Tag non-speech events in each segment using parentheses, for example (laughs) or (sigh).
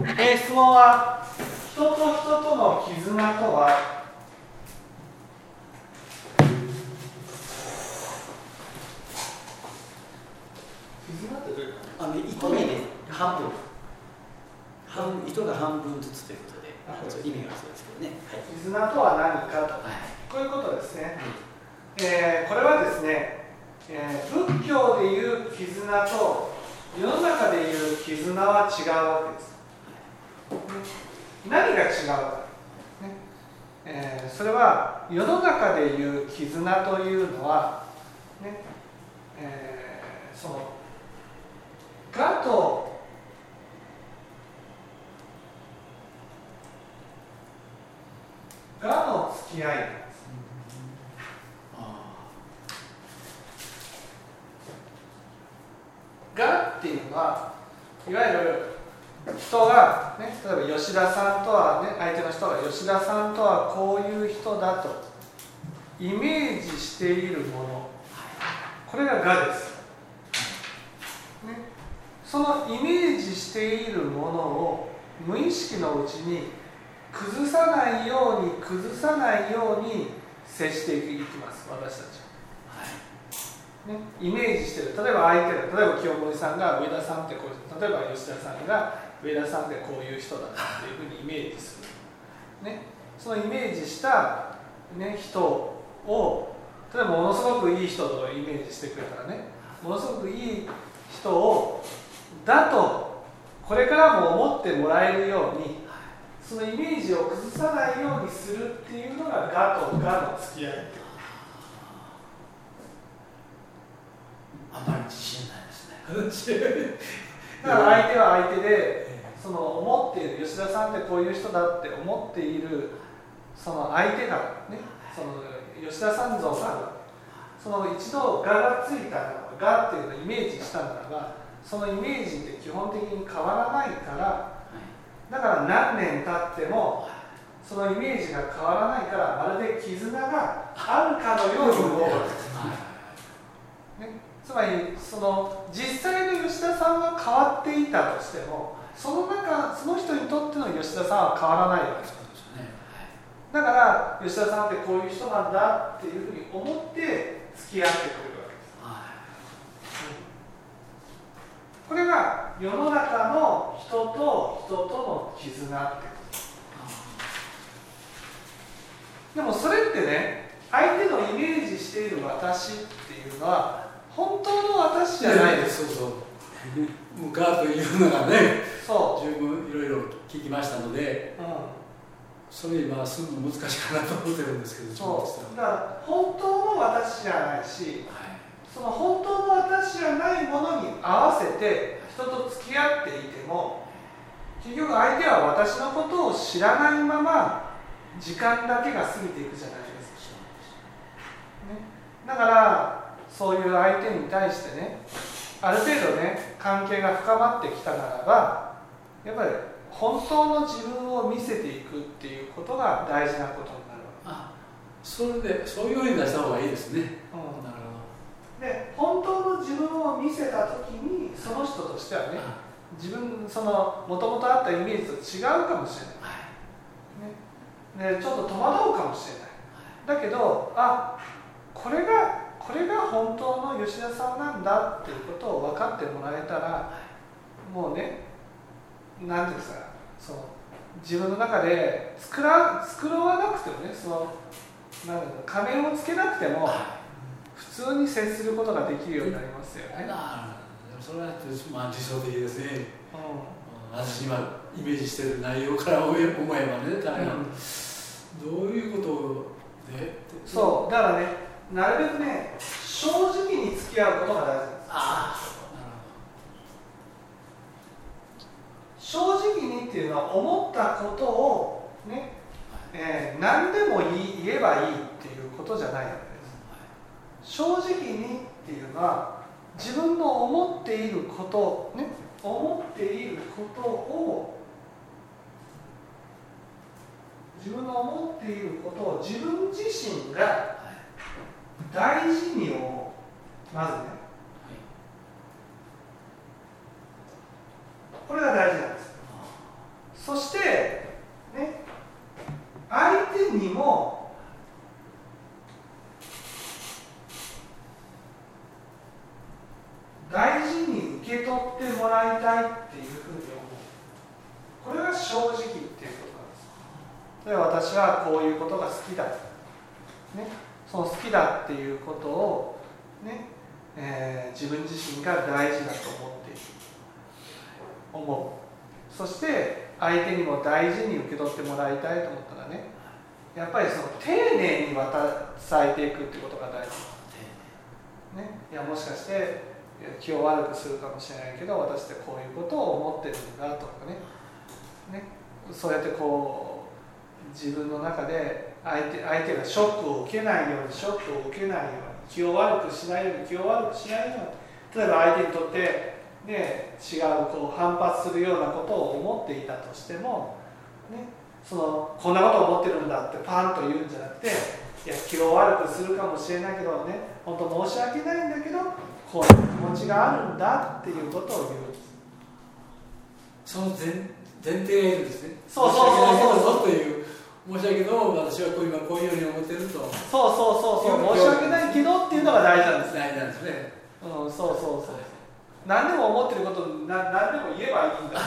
えー、質問は人と人との絆とは絆ってどういうあの1個目で半分半糸が半分ずつということでそう意味がそうですけどね、はい、絆とは何かと、はい、こういうことですね、えー、これはですね、えー、仏教でいう絆と世の中でいう絆は違うわけです、何が違うか、ねえー、それは世の中でいう絆というのは、ねえー、その我と我の付き合いなんです。我っていうのはいわゆる人が、ね、例えば吉田さんとは、ね、相手の人が吉田さんとはこういう人だと。イメージしているもの。これが我です。そのイメージしているものを無意識のうちに崩さないように崩さないように接していきます。私たちは、ね、イメージしてる。例えば相手が例えば清盛さんが上田さんってこう例えば吉田さんが上田さんってこういう人だなっていうふうにイメージする、ね、そのイメージした、ね、人を例えばものすごくいい人とイメージしてくれたらね。ものすごくいい人をだとこれからも思ってもらえるようにそのイメージを崩さないようにするっていうのが我と我の付き合い。あまり自信ないですね (laughs) だから相手は相手でその思っている吉田さんってこういう人だって思っているその相手がねその吉田さん像がその一度我がついた我っていうのをイメージしたならばそのイメージって基本的に変わらないからだから何年経ってもそのイメージが変わらないからまるで絆があるかのように思うわけです、ね、つまりその実際の吉田さんは変わっていたとしてもその中その人にとっての吉田さんは変わらないわけですだから吉田さんってこういう人なんだっていうふうに思って付き合ってくるこれが世の中の人と人との絆ってでもそれってね相手のイメージしている私っていうのは本当の私じゃないです、そうそう向かうというのがねそう。十分いろいろ聞きましたので、うん、それ今すぐ難しいかなと思ってるんですけどそう。だから本当の私じゃないし、はい。その本当の私じゃないものに合わせて人と付き合っていても結局相手は私のことを知らないまま時間だけが過ぎていくじゃないですか、ね、だからそういう相手に対してねある程度ね関係が深まってきたならばやっぱり本当の自分を見せていくっていうことが大事なことになるわけ。それでそういうふうに出した方がいいですね、うん。で本当の自分を見せた時にその人としてはね自分そのもともとあったイメージと違うかもしれない、ね、でちょっと戸惑うかもしれない。だけどあこれがこれが本当の吉田さんなんだっていうことを分かってもらえたらもうね何ていうんですかその自分の中で作ら作わなくてもねそのなん仮面をつけなくても、普通に接することができるようになりますよね。それはまあ理想的ですね。うん、私今イメージしてる内容から思えばね、誰が、どういうことでそうだからねなるべくね正直に付き合うことが大事です。あ正直にっていうのは思ったことをね、えー、何でも言えばいいっていうことじゃない正直にっていうのは自分の思っていることね思っていることを自分の思っていることを自分自身が大事にをまずね、はい、これが大事なんです。そしてね相手にも大事に受け取ってもらいたいっていうふうに思う。これが正直っていうことなんです。私はこういうことが好きだね。その好きだっていうことを、ねえー、自分自身が大事だと思っている。思う。そして相手にも大事に受け取ってもらいたいと思ったらねやっぱりその丁寧に渡されていくってことが大事。ね、いやもしかして気を悪くするかもしれないけど私ってこういうことを思ってるんだとかね。ね。そうやってこう自分の中で相手相手がショックを受けないようにショックを受けないように気を悪くしないように気を悪くしないように例えば相手にとって、ね、違うこう反発するようなことを思っていたとしても、ね、そのこんなことを思ってるんだってパンと言うんじゃなくていや気を悪くするかもしれないけどね本当申し訳ないんだけどこういう気持ちがあるんだっていうことを言う。その前前提がいるんですね。そうそうそうそう。という申し訳ないけど私は今こういうように思ってると。そうそうそうそう。申し訳ないけどっていうのが大事なんです大事なんですね。うんそうそうそう。何でも思ってることな何でも言えばいいんだ。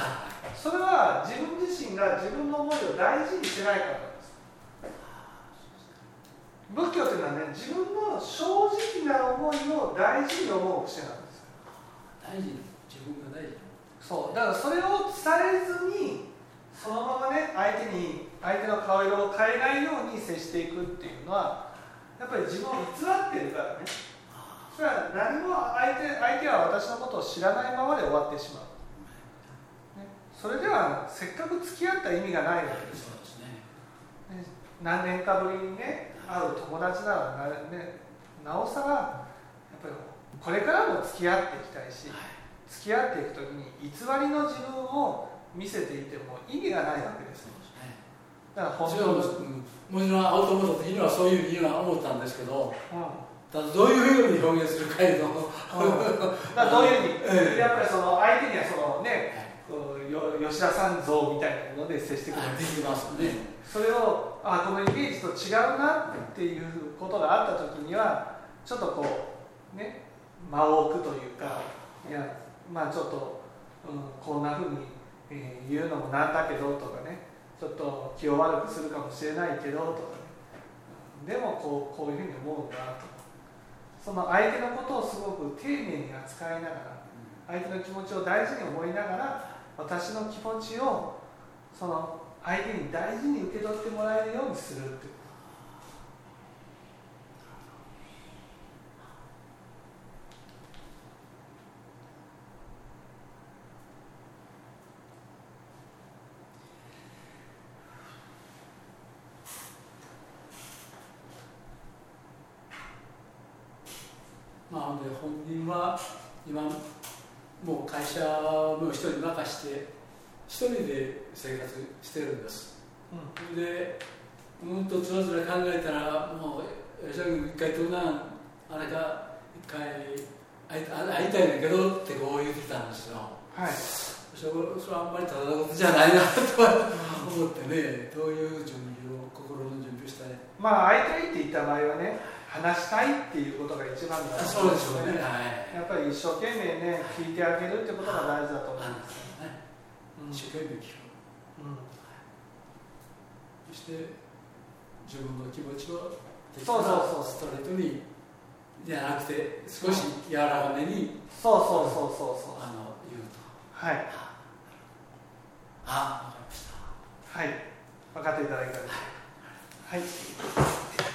それは自分自身が自分の思いを大事にしてないから仏教というのはね自分の正直な思いを大事に思う癖なんです。大事自分が大事そう。だからそれを伝えずにそのままね相手に相手の顔色を変えないように接していくっていうのはやっぱり自分を偽ってるからね。それは何も相手相手は私のことを知らないままで終わってしまう、ね、それではせっかく付き合った意味がないわけです。よ、ね、何年かぶりにね会う友達ならな,、ね、なおさらやっぱりこれからも付き合っていきたいし、はい、付き合っていく時に偽りの自分を見せていても意味がないわけですよ、ね、だから本当にもちろん会うと思った時にはそういうふうには思ったんですけど、うん、どういうふうに表現するかいうの、うん、だどういうふうに、(laughs) やっぱりその相手にはそのね、吉田さん像みたいなもので接してくる。できますね。それをあこのイメージと違うなっていうことがあった時にはちょっとこうね間を置くというかいやまあちょっと、うん、こんなふうに、えー、言うのもなんだけどとかねちょっと気を悪くするかもしれないけどとかね。でもこうこういうふうに思うんだと。その相手のことをすごく丁寧に扱いながら相手の気持ちを大事に思いながら私の気持ちをその相手に大事に受け取ってもらえるようにするってまあ、で本人は今もう会社の人に任して一人で生活してるんです、うん、でうんとつらつら考えたらもう吉田君一回どんなあれか一回会い会いたいんだけどってこう言ってたんですよ。はい。それそれはあんまりただのことじゃないなと思ってねどういう準備を心の準備をしたい。まあ会いたいって言った場合はね話したいっていうことが一番だと思うんですよね、はい、やっぱり一生懸命ね聞いてあげるってことが大事だと思うんです一生懸命聞く、うん、そして自分の気持ちをそうそうそうストレートにじゃなくて少し柔らかめにそうそうそうそうそう。あの言うと。はい。あ分かりました。はい。分かっていただいたはい